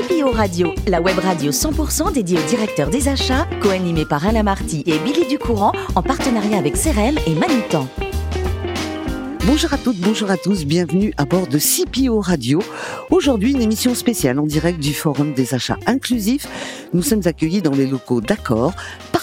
CPO Radio, la web radio 100% dédiée aux directeurs des achats, co-animée par Alain Marty et Billy Ducourant en partenariat avec CRM et Manitan. Bonjour à toutes, bonjour à tous, bienvenue à bord de CPO Radio. Aujourd'hui, une émission spéciale en direct du Forum des achats inclusifs. Nous sommes accueillis dans les locaux d'Accord,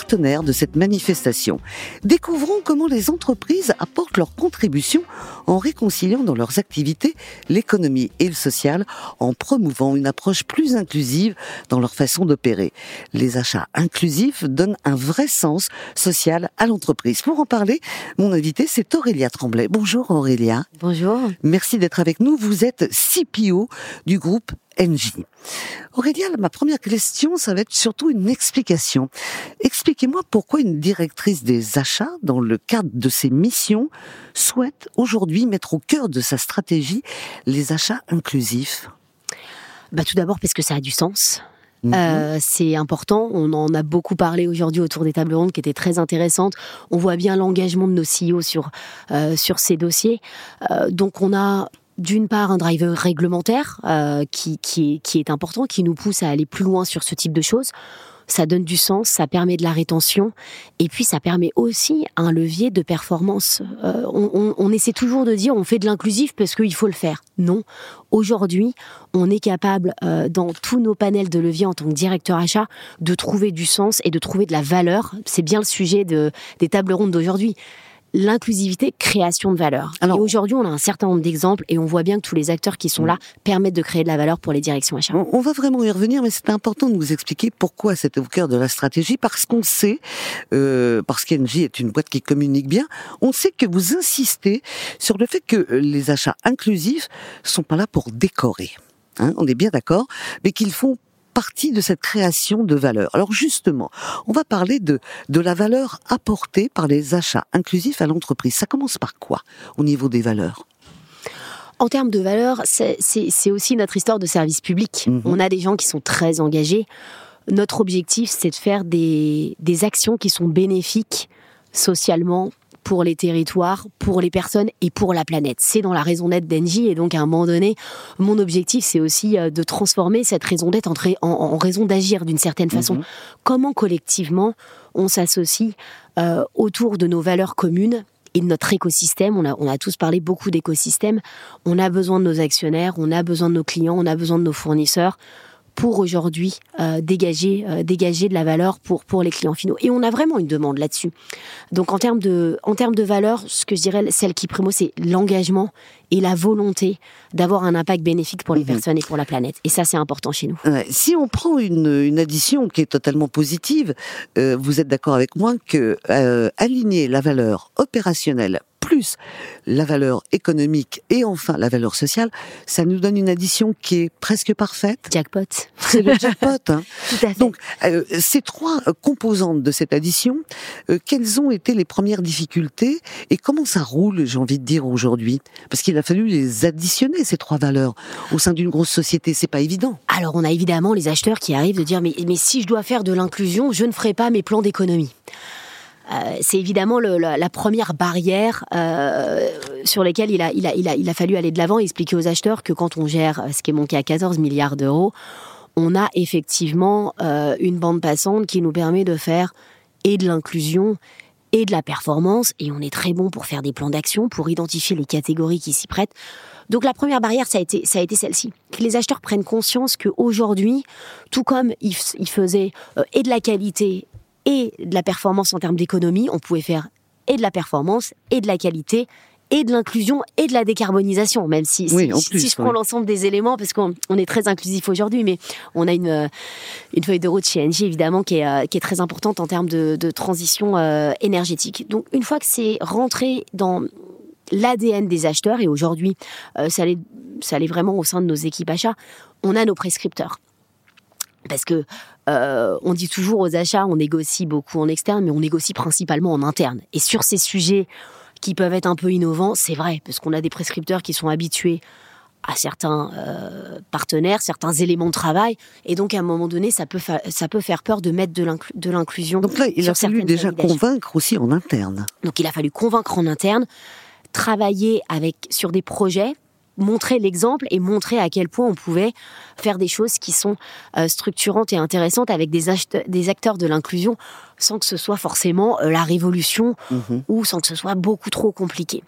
partenaires de cette manifestation. Découvrons comment les entreprises apportent leur contribution en réconciliant dans leurs activités l'économie et le social, en promouvant une approche plus inclusive dans leur façon d'opérer. Les achats inclusifs donnent un vrai sens social à l'entreprise. Pour en parler, mon invité, c'est Aurélia Tremblay. Bonjour Aurélia. Bonjour. Merci d'être avec nous. Vous êtes CPO du groupe NJ. Aurélia, ma première question, ça va être surtout une explication. Expliquez-moi pourquoi une directrice des achats, dans le cadre de ses missions, souhaite aujourd'hui mettre au cœur de sa stratégie les achats inclusifs. Bah, tout d'abord parce que ça a du sens. Mhm. Euh, c'est important. On en a beaucoup parlé aujourd'hui autour des tables rondes qui étaient très intéressantes. On voit bien l'engagement de nos CEO sur euh, sur ces dossiers. Euh, donc on a d'une part un driver réglementaire qui, qui, qui est important, qui nous pousse à aller plus loin sur ce type de choses ça donne du sens, ça permet de la rétention, et puis ça permet aussi un levier de performance. Euh, on, on, essaie toujours de dire on fait de l'inclusif parce qu'il faut le faire. Non, aujourd'hui, on est capable euh, dans tous nos panels de levier en tant que directeur achat de trouver du sens et de trouver de la valeur. C'est bien le sujet de, des tables rondes d'aujourd'hui l'inclusivité, création de valeur. Alors, et aujourd'hui, on a un certain nombre d'exemples et on voit bien que tous les acteurs qui sont là permettent de créer de la valeur pour les directions achats. On, va vraiment y revenir, mais c'est important de nous expliquer pourquoi c'est au cœur de la stratégie, parce qu'on sait, euh, parce qu'Engie est une boîte qui communique bien, on sait que vous insistez sur le fait que les achats inclusifs sont pas là pour décorer. Hein, on est bien d'accord, mais qu'ils font partie de cette création de valeur. Alors justement, on va parler de, de la valeur apportée par les achats inclusifs à l'entreprise. Ça commence par quoi au niveau des valeurs? En termes de valeur, c'est aussi notre histoire de service public. Mhm. On a des gens qui sont très engagés. Notre objectif, c'est de faire des, des actions qui sont bénéfiques socialement, pour les territoires, pour les personnes et pour la planète. C'est dans la raison d'être d'Engie et donc à un moment donné, mon objectif c'est aussi euh, de transformer cette raison d'être en, raison d'agir d'une certaine façon. Mhm. Comment collectivement on s'associe euh, autour de nos valeurs communes et de notre écosystème? On a, on a tous parlé beaucoup d'écosystème. On a besoin de nos actionnaires, on a besoin de nos clients, on a besoin de nos fournisseurs pour aujourd'hui euh, dégager euh, dégager de la valeur pour pour les clients finaux et on a vraiment une demande là-dessus. Donc en termes de en termes de valeur, ce que je dirais celle qui primo c'est l'engagement et la volonté d'avoir un impact bénéfique pour les mhm. personnes et pour la planète. Et ça, c'est important chez nous. si on prend une, une, addition qui est totalement positive, euh, vous êtes d'accord avec moi que aligner la valeur opérationnelle plus la valeur économique et enfin la valeur sociale, ça nous donne une addition qui est presque parfaite. Jackpot. C'est le jackpot. Hein. Tout à fait. Donc, euh, ces trois composantes de cette addition, euh, quelles ont été les premières difficultés et comment ça roule, j'ai envie de dire aujourd'hui? Parce qu'il a fallu les additionner ces trois valeurs au sein d'une grosse société, c'est pas évident. Alors, on a évidemment les acheteurs qui arrivent de dire mais, mais si je dois faire de l'inclusion, je ne ferai pas mes plans d'économie. Euh, c'est évidemment la, première barrière euh, sur laquelle il a, il, a, il, a, il a fallu aller de l'avant et expliquer aux acheteurs que quand on gère ce qui est monté à 14 milliards d'euros, on a effectivement euh, une bande passante qui nous permet de faire et de l'inclusion et de la performance, et on est très bon pour faire des plans d'action, pour identifier les catégories qui s'y prêtent. Donc la première barrière, ça a été, ça a été celle-ci. Que les acheteurs prennent conscience qu'aujourd'hui, tout comme ils, faisaient et de la qualité et de la performance en termes d'économie, on pouvait faire et de la performance et de la qualité et de l'inclusion et de la décarbonisation, même si, si, je prends l'ensemble des éléments, parce qu'on est très inclusif aujourd'hui, mais on a une, une feuille de route chez Engie, évidemment, qui est, euh, qui est très importante en termes de, de transition euh, énergétique. Donc, une fois que c'est rentré dans l'ADN des acheteurs, et aujourd'hui, euh, ça, allait vraiment au sein de nos équipes achats, on a nos prescripteurs. Parce que euh, on dit toujours aux achats, on négocie beaucoup en externe, mais on négocie principalement en interne. Et sur ces sujets qui peuvent être un peu innovants, c'est vrai, parce qu'on a des prescripteurs qui sont habitués à certains euh, partenaires, certains éléments de travail, et donc à un moment donné, ça peut, ça peut faire peur de mettre de l'inclusion. Donc là, il a fallu déjà convaincre aussi en interne. Donc il a fallu convaincre en interne, travailler avec sur des projets montrer l'exemple et montrer à quel point on pouvait faire des choses qui sont euh, structurantes et intéressantes avec des, des acteurs de l'inclusion sans que ce soit forcément euh, la révolution mhm. ou sans que ce soit beaucoup trop compliqué.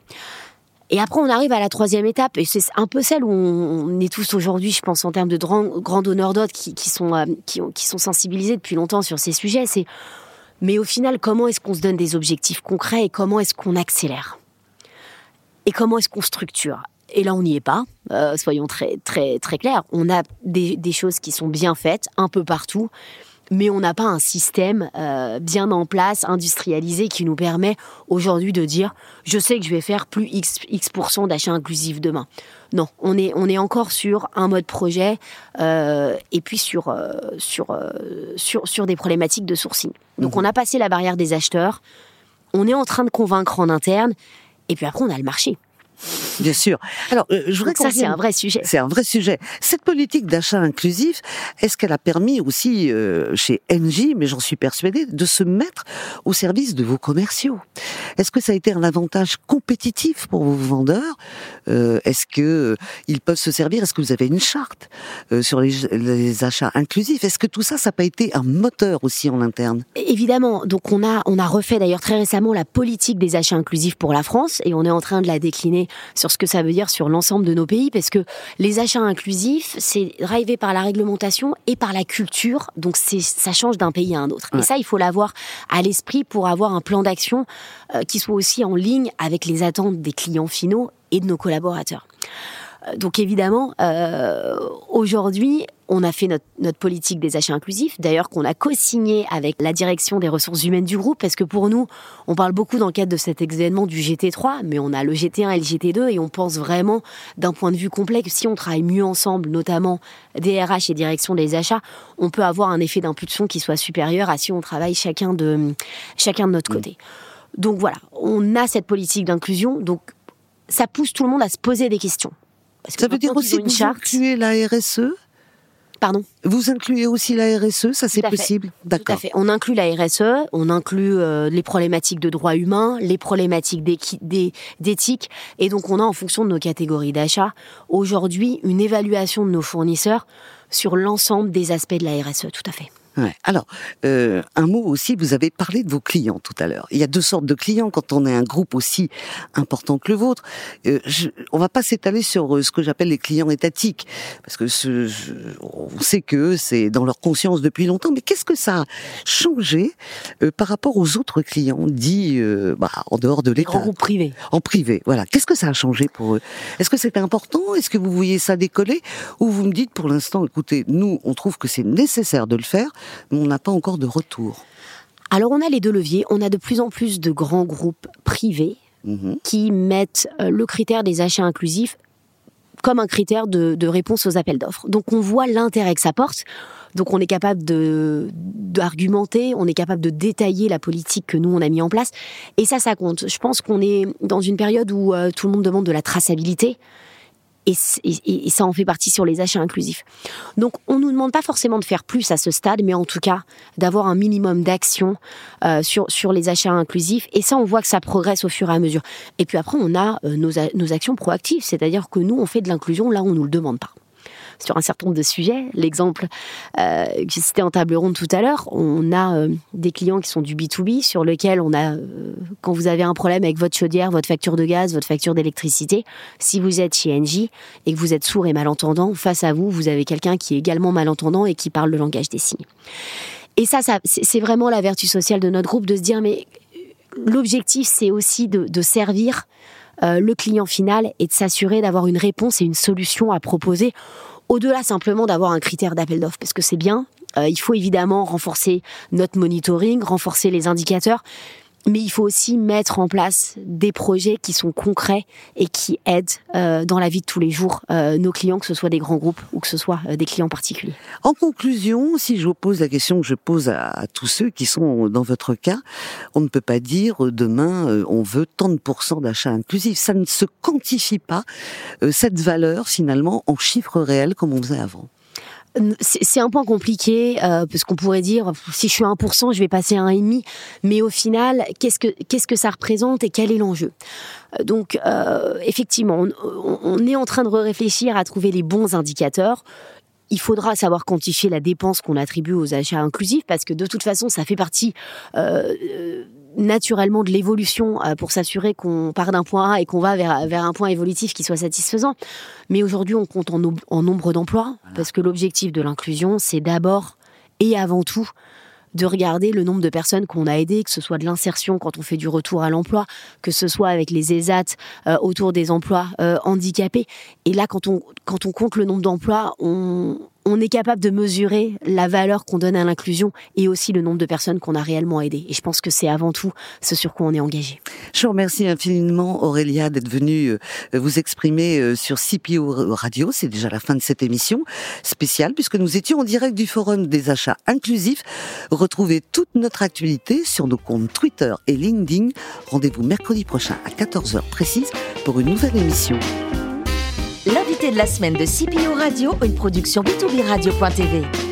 Et après, on arrive à la troisième étape, et c'est un peu celle où on est tous aujourd'hui, je pense, en termes de grands donneurs d'ordre qui, sont, euh, qui, qui sont sensibilisés depuis longtemps sur ces sujets. C'est, mais au final, comment est-ce qu'on se donne des objectifs concrets et comment est-ce qu'on accélère? Et comment est-ce qu'on structure? Et là, on n'y est pas. Euh, soyons très très très clairs. On a des, des, choses qui sont bien faites un peu partout, mais on n'a pas un système euh, bien en place, industrialisé, qui nous permet aujourd'hui de dire je sais que je vais faire plus X, X d'achats inclusifs demain. Non, on est, on est encore sur un mode projet euh, et puis sur, sur, sur, sur des problématiques de sourcing. Donc mhm. on a passé la barrière des acheteurs, on est en train de convaincre en interne et puis après on a le marché. Bien sûr. Alors, euh, je voudrais ça, c'est un vrai sujet. C'est un vrai sujet. Cette politique d'achat inclusif, est-ce qu'elle a permis aussi euh, chez Engie, mais j'en suis persuadée, de se mettre au service de vos commerciaux? Est-ce que ça a été un avantage compétitif pour vos vendeurs? Euh, Est-ce que ils peuvent se servir? Est-ce que vous avez une charte sur les, les, achats inclusifs? Est-ce que tout ça, ça n'a pas été un moteur aussi en interne? Évidemment. Donc, on a on a refait d'ailleurs très récemment la politique des achats inclusifs pour la France et on est en train de la décliner sur ce que ça veut dire sur l'ensemble de nos pays, parce que les achats inclusifs, c'est drivé par la réglementation et par la culture, donc ça change d'un pays à un autre. Et ça, il faut l'avoir à l'esprit pour avoir un plan d'action euh, qui soit aussi en ligne avec les attentes des clients finaux et de nos collaborateurs. Euh, donc évidemment, euh, aujourd'hui, on a fait notre, notre, politique des achats inclusifs, d'ailleurs qu'on a co-signé avec la direction des ressources humaines du groupe, parce que pour nous, on parle beaucoup dans le cadre de cet événement du GT3, mais on a le GT1 et le GT2, et on pense vraiment d'un point de vue complet que si on travaille mieux ensemble, notamment DRH et direction des achats, on peut avoir un effet d'impulsion qui soit supérieur à si on travaille chacun de, chacun de notre côté. Donc voilà, on a cette politique d'inclusion, donc ça pousse tout le monde à se poser des questions. ça veut dire aussi que vous incluez la RSE Pardon Vous incluez aussi la RSE, ça c'est possible D'accord. Tout à fait. On inclut la RSE, on inclut euh, les problématiques de droits humains, les problématiques d'éthique, et donc on a en fonction de nos catégories d'achat, aujourd'hui, une évaluation de nos fournisseurs sur l'ensemble des aspects de la RSE, tout à fait. Alors, euh, un mot aussi, vous avez parlé de vos clients tout à l'heure. Il y a deux sortes de clients quand on est un groupe aussi important que le vôtre. Euh, je, on va pas s'étaler sur euh, ce que j'appelle les clients étatiques, parce que ce, on sait que c'est dans leur conscience depuis longtemps. Mais qu'est-ce que ça a changé euh, par rapport aux autres clients dits bah, en dehors de l'État? En privé. En privé, voilà. Qu'est-ce que ça a changé pour eux? Est-ce que c'était important? Est-ce que vous voyez ça décoller? Ou vous me dites pour l'instant, écoutez, nous, on trouve que c'est nécessaire de le faire on n'a pas encore de retour. Alors on a les deux leviers. On a de plus en plus de grands groupes privés mhm. qui mettent euh, le critère des achats inclusifs comme un critère de, réponse aux appels d'offres. Donc on voit l'intérêt que ça porte. Donc on est capable de d'argumenter, on est capable de détailler la politique que nous on a mis en place. Et ça, ça compte. Je pense qu'on est dans une période où euh, tout le monde demande de la traçabilité et, ça en fait partie sur les achats inclusifs. Donc on nous demande pas forcément de faire plus à ce stade, mais en tout cas d'avoir un minimum d'action euh, sur sur les achats inclusifs. Et ça, on voit que ça progresse au fur et à mesure. Et puis après, on a euh, nos, nos actions proactives, c'est-à-dire que nous, on fait de l'inclusion là où on nous le demande pas sur un certain nombre de sujets. L'exemple euh, que cité en table ronde tout à l'heure, on a euh, des clients qui sont du B2B sur lequel on a, euh, quand vous avez un problème avec votre chaudière, votre facture de gaz, votre facture d'électricité, si vous êtes chez Engie et que vous êtes sourd et malentendant, face à vous, vous avez quelqu'un qui est également malentendant et qui parle le langage des signes. Et ça, ça c'est vraiment la vertu sociale de notre groupe de se dire, mais l'objectif, c'est aussi de, servir le client final et de s'assurer d'avoir une réponse et une solution à proposer au-delà simplement d'avoir un critère d'appel d'offres, parce que c'est bien, euh, il faut évidemment renforcer notre monitoring, renforcer les indicateurs, mais il faut aussi mettre en place des projets qui sont concrets et qui aident euh, dans la vie de tous les jours euh, nos clients, que ce soit des grands groupes ou que ce soit euh, des clients particuliers. En conclusion, si je vous pose la question que je pose à, tous ceux qui sont dans votre cas, on ne peut pas dire demain on veut tant de pourcents d'achats inclusifs. Ça ne se quantifie pas cette valeur finalement en chiffres réels comme on faisait avant. C'est un point compliqué euh, parce qu'on pourrait dire si je suis à 1%, je vais passer à 1,5%, mais au final, qu'est-ce que qu'est-ce que ça représente et quel est l'enjeu? Euh, Donc euh, effectivement, on, est en train de réfléchir à trouver les bons indicateurs. Il faudra savoir quantifier la dépense qu'on attribue aux achats inclusifs parce que de toute façon, ça fait partie naturellement de l'évolution euh, pour s'assurer qu'on part d'un point A et qu'on va vers, vers un point évolutif qui soit satisfaisant. Mais aujourd'hui, on compte en, en nombre d'emplois, parce que l'objectif de l'inclusion, c'est d'abord et avant tout de regarder le nombre de personnes qu'on a aidées, que ce soit de l'insertion quand on fait du retour à l'emploi, que ce soit avec les ESAT euh, autour des emplois euh, handicapés. Et là, quand on, quand on compte le nombre d'emplois, on, on est capable de mesurer la valeur qu'on donne à l'inclusion et aussi le nombre de personnes qu'on a réellement aidées. Et je pense que c'est avant tout ce sur quoi on est engagé. Je vous remercie infiniment Aurélia d'être venue euh, vous exprimer euh, sur CPO Radio. C'est déjà la fin de cette émission spéciale puisque nous étions en direct du Forum des achats inclusifs. Retrouvez toute notre actualité sur nos comptes Twitter et LinkedIn. Rendez-vous mercredi prochain à 14h précise pour une nouvelle émission de la semaine de CPO Radio, une production B2B Radio.tv.